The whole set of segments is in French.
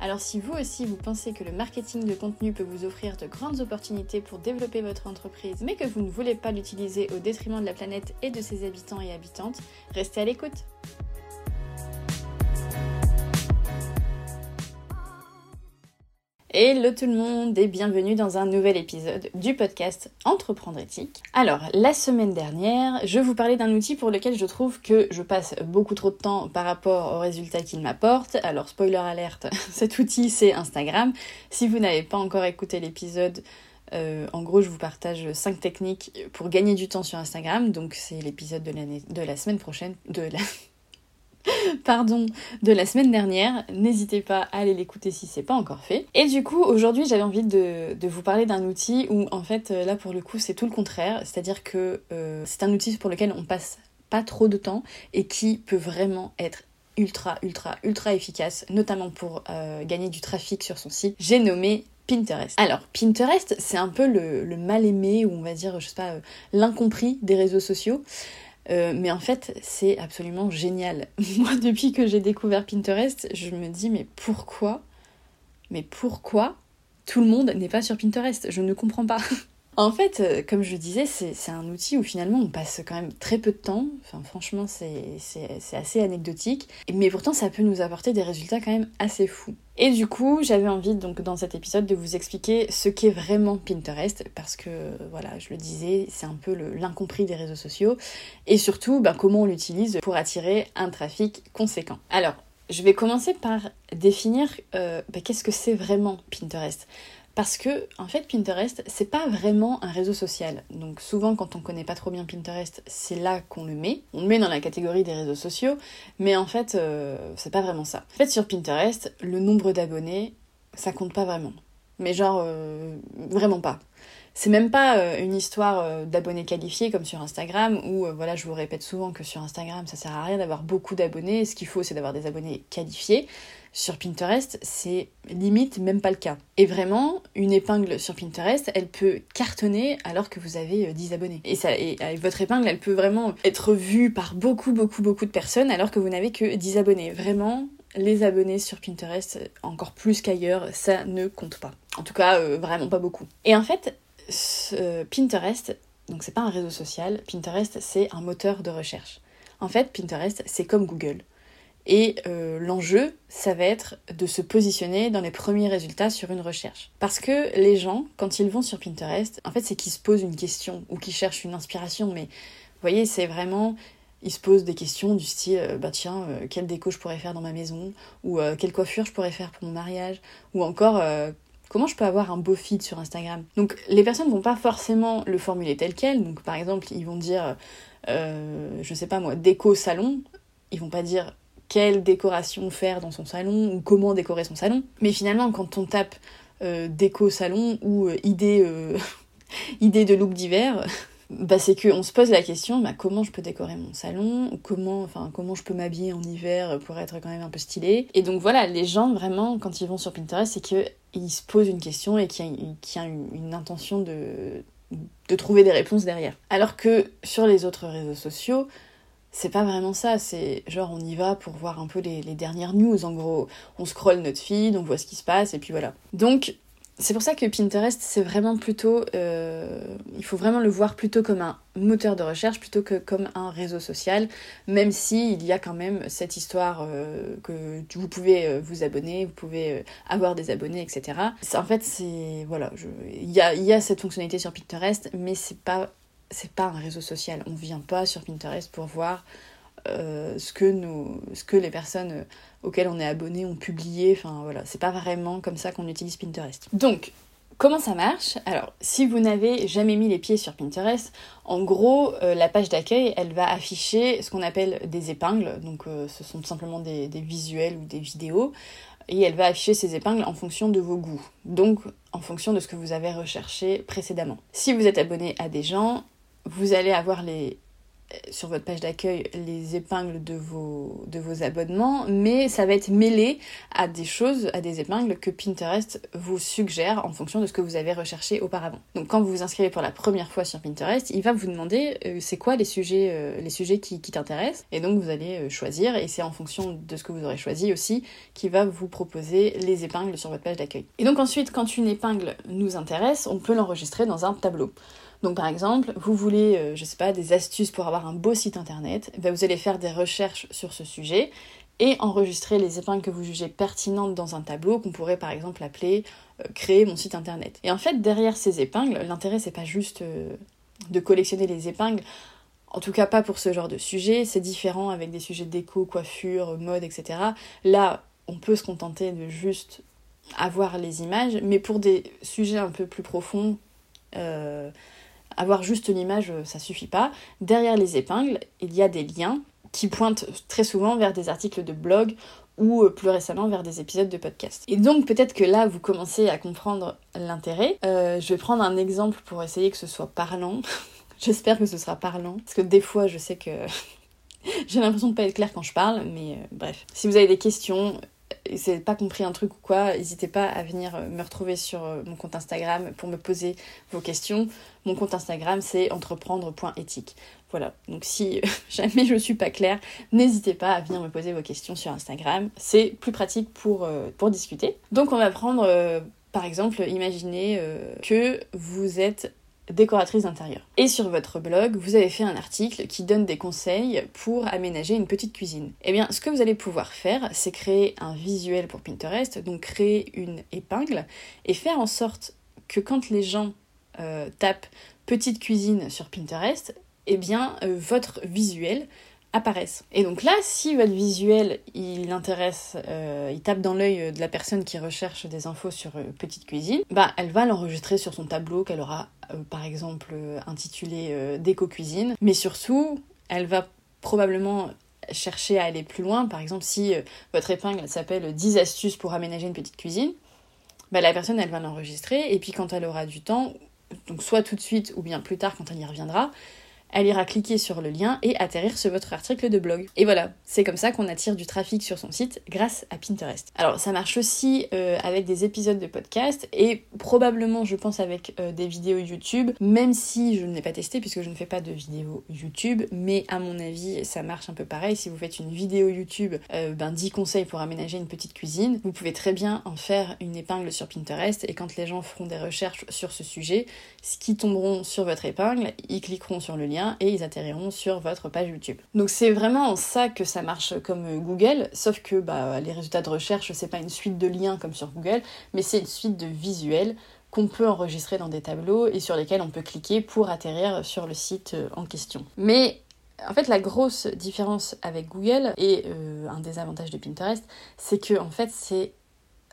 Alors si vous aussi vous pensez que le marketing de contenu peut vous offrir de grandes opportunités pour développer votre entreprise, mais que vous ne voulez pas l'utiliser au détriment de la planète et de ses habitants et habitantes, restez à l'écoute. Hello tout le monde et bienvenue dans un nouvel épisode du podcast Entreprendre éthique. Alors, la semaine dernière, je vous parlais d'un outil pour lequel je trouve que je passe beaucoup trop de temps par rapport aux résultats qu'il m'apporte. Alors, spoiler alerte, cet outil c'est Instagram. Si vous n'avez pas encore écouté l'épisode, euh, en gros, je vous partage 5 techniques pour gagner du temps sur Instagram. Donc, c'est l'épisode de, de la semaine prochaine, de la, pardon, de la semaine dernière. N'hésitez pas à aller l'écouter si c'est pas encore fait. Et du coup, aujourd'hui, j'avais envie de, vous parler d'un outil où, en fait, là pour le coup, c'est tout le contraire. C'est-à-dire que euh, c'est un outil pour lequel on passe pas trop de temps et qui peut vraiment être ultra, ultra, ultra efficace, notamment pour euh, gagner du trafic sur son site. J'ai nommé Pinterest. Alors, Pinterest, c'est un peu le, le, mal aimé, ou on va dire, je sais pas, euh, l'incompris des réseaux sociaux. Euh, mais en fait, c'est absolument génial. Moi, depuis que j'ai découvert Pinterest, je me dis, mais pourquoi Mais pourquoi tout le monde n'est pas sur Pinterest? Je ne comprends pas. En fait, euh, comme je le disais, c'est un outil où finalement on passe quand même très peu de temps. Franchement, c'est assez anecdotique. Mais pourtant, ça peut nous apporter des résultats quand même assez fous. Et du coup, j'avais envie donc dans cet épisode de vous expliquer ce qu'est vraiment Pinterest parce que voilà, je le disais, c'est un peu l'incompris des réseaux sociaux et surtout bah, comment on l'utilise pour attirer un trafic conséquent. Alors, je vais commencer par définir euh, bah, qu'est-ce que c'est vraiment Pinterest? Parce que, en fait, Pinterest, c'est pas vraiment un réseau social. Donc, souvent, quand on connaît pas trop bien Pinterest, c'est là qu'on le met. On le met dans la catégorie des réseaux sociaux, mais en fait, euh, c'est pas vraiment ça. En fait, sur Pinterest, le nombre d'abonnés, ça compte pas vraiment. Mais genre, euh, vraiment pas. C'est même pas euh, une histoire d'abonnés qualifiés comme sur Instagram, où, voilà, je vous répète souvent que sur Instagram, ça sert à rien d'avoir beaucoup d'abonnés. Ce qu'il faut, c'est d'avoir des abonnés qualifiés sur Pinterest, c'est limite même pas le cas. Et vraiment, une épingle sur Pinterest, elle peut cartonner alors que vous avez 10 euh, abonnés. Et, ça, et votre épingle, elle peut vraiment être vue par beaucoup, beaucoup, beaucoup de personnes alors que vous n'avez que 10 abonnés. Vraiment, les abonnés sur Pinterest, encore plus qu'ailleurs, ça ne compte pas. En tout cas, euh, vraiment pas beaucoup. Et en fait, Pinterest, donc c'est pas un réseau social, Pinterest c'est un moteur de recherche. En fait, Pinterest c'est comme Google. Et euh, l'enjeu, ça va être de se positionner dans les premiers résultats sur une recherche. Parce que les gens, quand ils vont sur Pinterest, en fait, c'est qu'ils se posent une question ou qu'ils cherchent une inspiration. Mais vous voyez, c'est vraiment ils se posent des questions du style euh, bah tiens euh, quelle déco je pourrais faire dans ma maison ou quelle coiffure je pourrais faire pour mon mariage ou encore comment je peux avoir un beau feed sur Instagram? Donc les personnes vont pas forcément le formuler tel quel. Donc par exemple ils vont dire je sais pas moi déco salon. Ils vont pas dire quelle décoration faire dans son salon ou comment décorer son salon. Mais finalement, quand on tape euh, déco salon ou euh, idée, euh, idée de look d'hiver, bah c'est qu'on se pose la question bah, comment je peux décorer mon salon, comment, enfin, comment je peux m'habiller en hiver pour être quand même un peu stylé. Et donc voilà, les gens vraiment, quand ils vont sur Pinterest, c'est qu'ils se posent une question et qu'il y a, une, intention de, de trouver des réponses derrière. Alors que sur les autres réseaux sociaux, c'est pas vraiment ça, c'est genre on y va pour voir un peu les, dernières news en gros. On scrolle notre feed, on voit ce qui se passe et puis voilà. Donc c'est pour ça que Pinterest c'est vraiment plutôt. Euh, il faut vraiment le voir plutôt comme un moteur de recherche plutôt que comme un réseau social, même si il y a quand même cette histoire euh, que vous pouvez euh, vous abonner, vous pouvez avoir des abonnés, etc. En fait c'est. Voilà, il y a, cette fonctionnalité sur Pinterest, mais c'est pas c'est pas un réseau social. On vient pas sur Pinterest pour voir ce, que nous, ce que les personnes euh, auxquelles on est abonné ont publié. Enfin voilà, c'est pas vraiment comme ça qu'on utilise Pinterest. Donc, comment ça marche? Alors, si vous n'avez jamais mis les pieds sur Pinterest, en gros, euh, la page d'accueil, elle va afficher ce qu'on appelle des épingles. Donc, ce sont simplement des visuels ou des vidéos et elle va afficher ces épingles en fonction de vos goûts, donc en fonction de ce que vous avez recherché précédemment. Si vous êtes abonné à des gens, vous allez avoir les sur votre page d'accueil les épingles de vos, de vos abonnements, mais ça va être mêlé à des choses, à des épingles que Pinterest vous suggère en fonction de ce que vous avez recherché auparavant. Donc quand vous vous inscrivez pour la première fois sur Pinterest, il va vous demander euh, c'est quoi les sujets, euh, les sujets qui, qui t'intéressent, et donc vous allez euh, choisir, et c'est en fonction de ce que vous aurez choisi aussi qui va vous proposer les épingles sur votre page d'accueil. Et donc ensuite, quand une épingle nous intéresse, on peut l'enregistrer dans un tableau. Donc par exemple, vous voulez, euh, je sais pas, des astuces pour avoir un beau site internet, ben, vous allez faire des recherches sur ce sujet et enregistrer les épingles que vous jugez pertinentes dans un tableau qu'on pourrait par exemple appeler euh, créer mon site internet. Et en fait, derrière ces épingles, l'intérêt c'est pas juste euh, de collectionner les épingles, en tout cas pas pour ce genre de sujet, c'est différent avec des sujets déco, coiffure, mode, etc. Là, on peut se contenter de juste avoir les images, mais pour des sujets un peu plus profonds, avoir juste l'image, euh, ça suffit pas. Derrière les épingles, il y a des liens qui pointent très souvent vers des articles de blog ou euh, plus récemment vers des épisodes de podcast. Et donc peut-être que là vous commencez à comprendre l'intérêt. Euh, je vais prendre un exemple pour essayer que ce soit parlant. J'espère que ce sera parlant. Parce que des fois je sais que j'ai l'impression de pas être claire quand je parle, mais bref. Si vous avez des questions, c'est pas compris un truc ou quoi, n'hésitez pas à venir euh, me retrouver sur euh, mon compte Instagram pour me poser vos questions. Mon compte Instagram c'est entreprendre.éthique. Voilà, donc si jamais je suis pas claire, n'hésitez pas à venir me poser vos questions sur Instagram. C'est plus pratique pour, euh, pour discuter. Donc on va prendre par exemple, imaginez que vous êtes décoratrice d'intérieur. Et sur votre blog, vous avez fait un article qui donne des conseils pour aménager une petite cuisine. Eh bien, ce que vous allez pouvoir faire, c'est créer un visuel pour Pinterest, donc créer une épingle et faire en sorte que quand les gens euh, tapent petite cuisine sur Pinterest, eh bien, euh, votre visuel apparaissent. Et donc là, si votre visuel, il intéresse, euh, il tape dans l'œil de la personne qui recherche des infos sur euh, Petite Cuisine, bah elle va l'enregistrer sur son tableau qu'elle aura euh, par exemple intitulé Déco Cuisine, mais surtout, elle va probablement chercher à aller plus loin, par exemple si votre épingle s'appelle 10 astuces pour aménager une petite cuisine, bah la personne elle va l'enregistrer. Et puis quand elle aura du temps, donc soit tout de suite ou bien plus tard quand elle y reviendra, elle ira cliquer sur le lien et atterrir sur votre article de blog. Et voilà, c'est comme ça qu'on attire du trafic sur son site grâce à Pinterest. Alors ça marche aussi euh, avec des épisodes de podcast et probablement je pense avec euh, des vidéos YouTube, même si je ne l'ai pas testé puisque je ne fais pas de vidéos YouTube, mais à mon avis ça marche un peu pareil. Si vous faites une vidéo YouTube, euh, ben 10 conseils pour aménager une petite cuisine, vous pouvez très bien en faire une épingle sur Pinterest et quand les gens feront des recherches sur ce sujet, ce qui tomberont sur votre épingle, ils cliqueront sur le lien et ils atterriront sur votre page YouTube. Donc c'est vraiment en ça que ça marche comme Google, sauf que bah, les résultats de recherche, c'est pas une suite de liens comme sur Google, mais c'est une suite de visuels qu'on peut enregistrer dans des tableaux et sur lesquels on peut cliquer pour atterrir sur le site euh, en question. Mais en fait, la grosse différence avec Google et euh, un des avantages de Pinterest, c'est que en fait, c'est,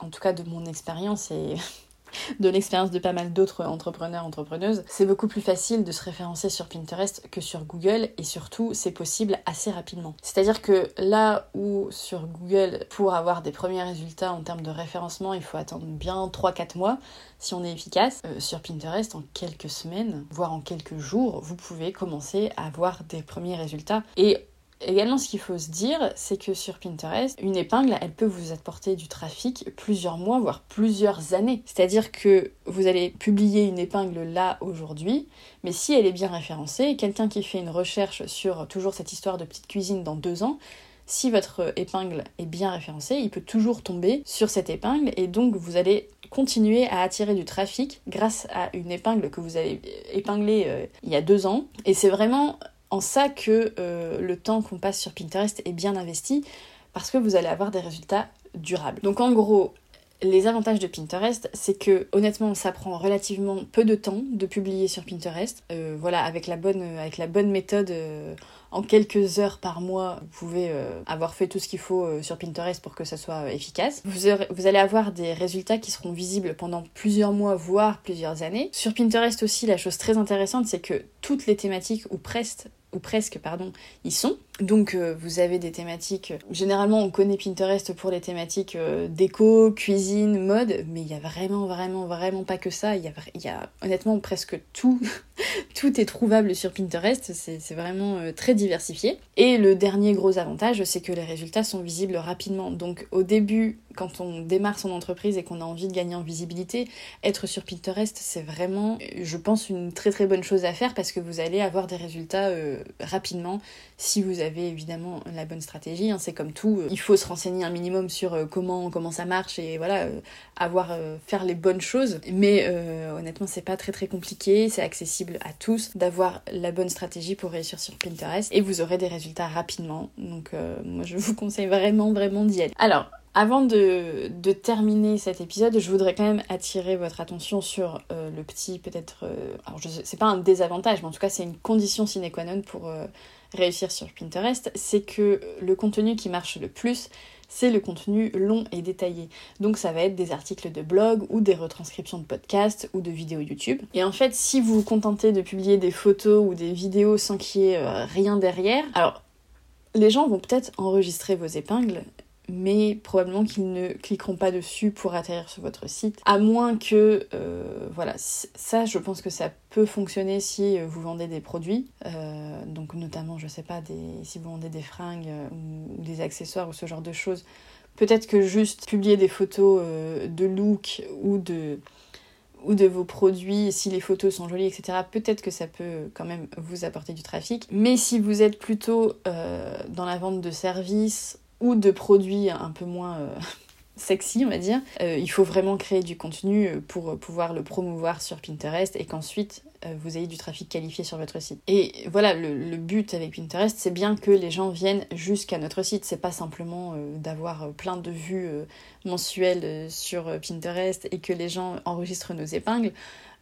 en tout cas de mon expérience et de l'expérience de pas mal d'autres entrepreneurs, entrepreneuses, c'est beaucoup plus facile de se référencer sur Pinterest que sur Google et surtout c'est possible assez rapidement. C'est-à-dire que là où sur Google, pour avoir des premiers résultats en termes de référencement, il faut attendre bien 3-4 mois si on est efficace, euh, sur Pinterest en quelques semaines, voire en quelques jours, vous pouvez commencer à avoir des premiers résultats. Et Également, ce qu'il faut se dire, c'est que sur Pinterest, une épingle, elle peut vous apporter du trafic plusieurs mois, voire plusieurs années. C'est-à-dire que vous allez publier une épingle là aujourd'hui, mais si elle est bien référencée, quelqu'un qui fait une recherche sur toujours cette histoire de petite cuisine dans deux ans, si votre épingle est bien référencée, il peut toujours tomber sur cette épingle et donc vous allez continuer à attirer du trafic grâce à une épingle que vous avez épinglée euh, il y a deux ans. Et c'est vraiment en ça que euh, le temps qu'on passe sur Pinterest est bien investi parce que vous allez avoir des résultats durables. Donc en gros, les avantages de Pinterest, c'est que honnêtement, ça prend relativement peu de temps de publier sur Pinterest. Euh, voilà, avec la bonne, avec la bonne méthode, euh, en quelques heures par mois, vous pouvez avoir fait tout ce qu'il faut sur Pinterest pour que ça soit efficace. Vous, vous allez avoir des résultats qui seront visibles pendant plusieurs mois, voire plusieurs années. Sur Pinterest aussi, la chose très intéressante, c'est que toutes les thématiques ou presque ou presque, pardon, y sont. Donc euh, vous avez des thématiques, généralement on connaît Pinterest pour les thématiques euh, déco, cuisine, mode, mais il y a vraiment vraiment vraiment pas que ça, il y a, honnêtement presque tout, tout est trouvable sur Pinterest, c'est vraiment euh, très diversifié. Et le dernier gros avantage, c'est que les résultats sont visibles rapidement. Donc au début, quand on démarre son entreprise et qu'on a envie de gagner en visibilité, être sur Pinterest, c'est vraiment, je pense, une très très bonne chose à faire parce que vous allez avoir des résultats euh, rapidement si vous avez évidemment la bonne stratégie. Hein. c'est comme tout, euh, il faut se renseigner un minimum sur euh, comment comment ça marche et voilà, avoir faire les bonnes choses. Mais honnêtement, c'est pas très très compliqué, c'est accessible à tous d'avoir la bonne stratégie pour réussir sur Pinterest et vous aurez des résultats rapidement. Donc moi, je vous conseille vraiment vraiment d'y aller. Alors avant de, terminer cet épisode, je voudrais quand même attirer votre attention sur euh, le petit, peut-être. Euh, alors, c'est pas un désavantage, mais en tout cas, c'est une condition sine qua non pour euh, réussir sur Pinterest. C'est que le contenu qui marche le plus, c'est le contenu long et détaillé. Donc, ça va être des articles de blog ou des retranscriptions de podcasts ou de vidéos YouTube. Et en fait, si vous vous contentez de publier des photos ou des vidéos sans qu'il y ait rien derrière, alors les gens vont peut-être enregistrer vos épingles, mais probablement qu'ils ne cliqueront pas dessus pour atterrir sur votre site. À moins que, euh, voilà, ça je pense que ça peut fonctionner si euh, vous vendez des produits, euh, donc notamment, je sais pas, des, si vous vendez des fringues ou, des accessoires ou ce genre de choses. Peut-être que juste publier des photos de look ou de ou de vos produits, si les photos sont jolies, etc., peut-être que ça peut quand même vous apporter du trafic. Mais si vous êtes plutôt dans la vente de services ou de produits un peu moins euh, sexy, on va dire, euh, il faut vraiment créer du contenu euh, pour pouvoir le promouvoir sur Pinterest et qu'ensuite vous ayez du trafic qualifié sur votre site. Et voilà, le, but avec Pinterest, c'est bien que les gens viennent jusqu'à notre site. C'est pas simplement d'avoir plein de vues mensuelles sur Pinterest et que les gens enregistrent nos épingles.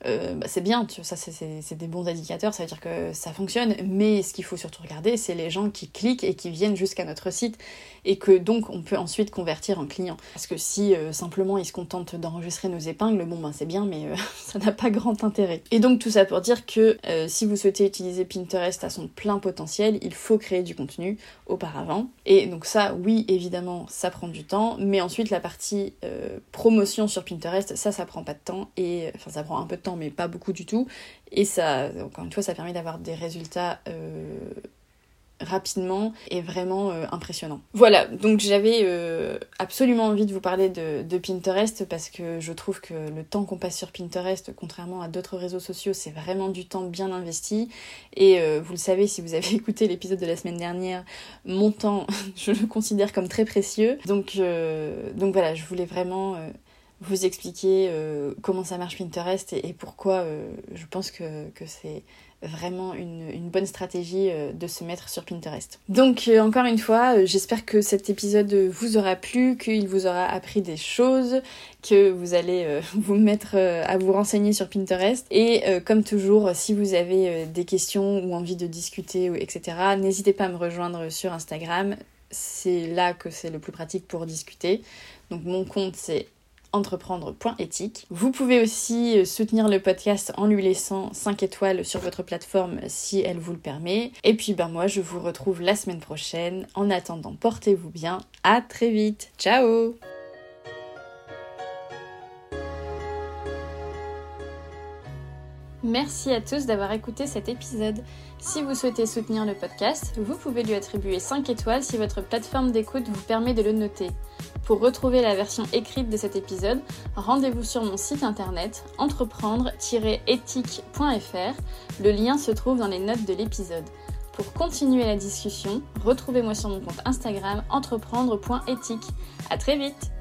Euh, bah, c'est bien, tu ça c'est des bons indicateurs, ça veut dire que ça fonctionne, mais ce qu'il faut surtout regarder, c'est les gens qui cliquent et qui viennent jusqu'à notre site et que donc on peut ensuite convertir en client. Parce que si euh, simplement ils se contentent d'enregistrer nos épingles, bon ben c'est bien, mais euh, ça n'a pas grand intérêt. Et donc tout ça pour dire que si vous souhaitez utiliser Pinterest à son plein potentiel, il faut créer du contenu auparavant. Et donc ça, oui, évidemment, ça prend du temps, mais ensuite la partie promotion sur Pinterest, ça, ça prend pas de temps et enfin ça prend un peu de temps mais pas beaucoup du tout. Et ça, encore une fois, ça permet d'avoir des résultats euh, rapidement et vraiment euh, impressionnants. Voilà, donc j'avais euh, absolument envie de vous parler de, de, Pinterest parce que je trouve que le temps qu'on passe sur Pinterest, contrairement à d'autres réseaux sociaux, c'est vraiment du temps bien investi. Et vous le savez, si vous avez écouté l'épisode de la semaine dernière, mon temps, je le considère comme très précieux. Donc, donc voilà, je voulais vraiment vous expliquer euh, comment ça marche Pinterest et, pourquoi euh, je pense que, c'est vraiment une, bonne stratégie euh, de se mettre sur Pinterest. Donc encore une fois, j'espère que cet épisode vous aura plu, qu'il vous aura appris des choses, que vous allez vous mettre à vous renseigner sur Pinterest. Et comme toujours, si vous avez des questions ou envie de discuter, etc., n'hésitez pas à me rejoindre sur Instagram. C'est là que c'est le plus pratique pour discuter. Donc mon compte c'est entreprendre.éthique. Vous pouvez aussi euh, soutenir le podcast en lui laissant 5 étoiles sur votre plateforme si elle vous le permet. Et puis ben moi je vous retrouve la semaine prochaine. En attendant, portez-vous bien. À très vite. Ciao Merci à tous d'avoir écouté cet épisode. Si vous souhaitez soutenir le podcast, vous pouvez lui attribuer 5 étoiles si votre plateforme d'écoute vous permet de le noter. Pour retrouver la version écrite de cet épisode, rendez-vous sur mon site internet entreprendre-éthique.fr. Le lien se trouve dans les notes de l'épisode. Pour continuer la discussion, retrouvez-moi sur mon compte Instagram entreprendre.éthique. À très vite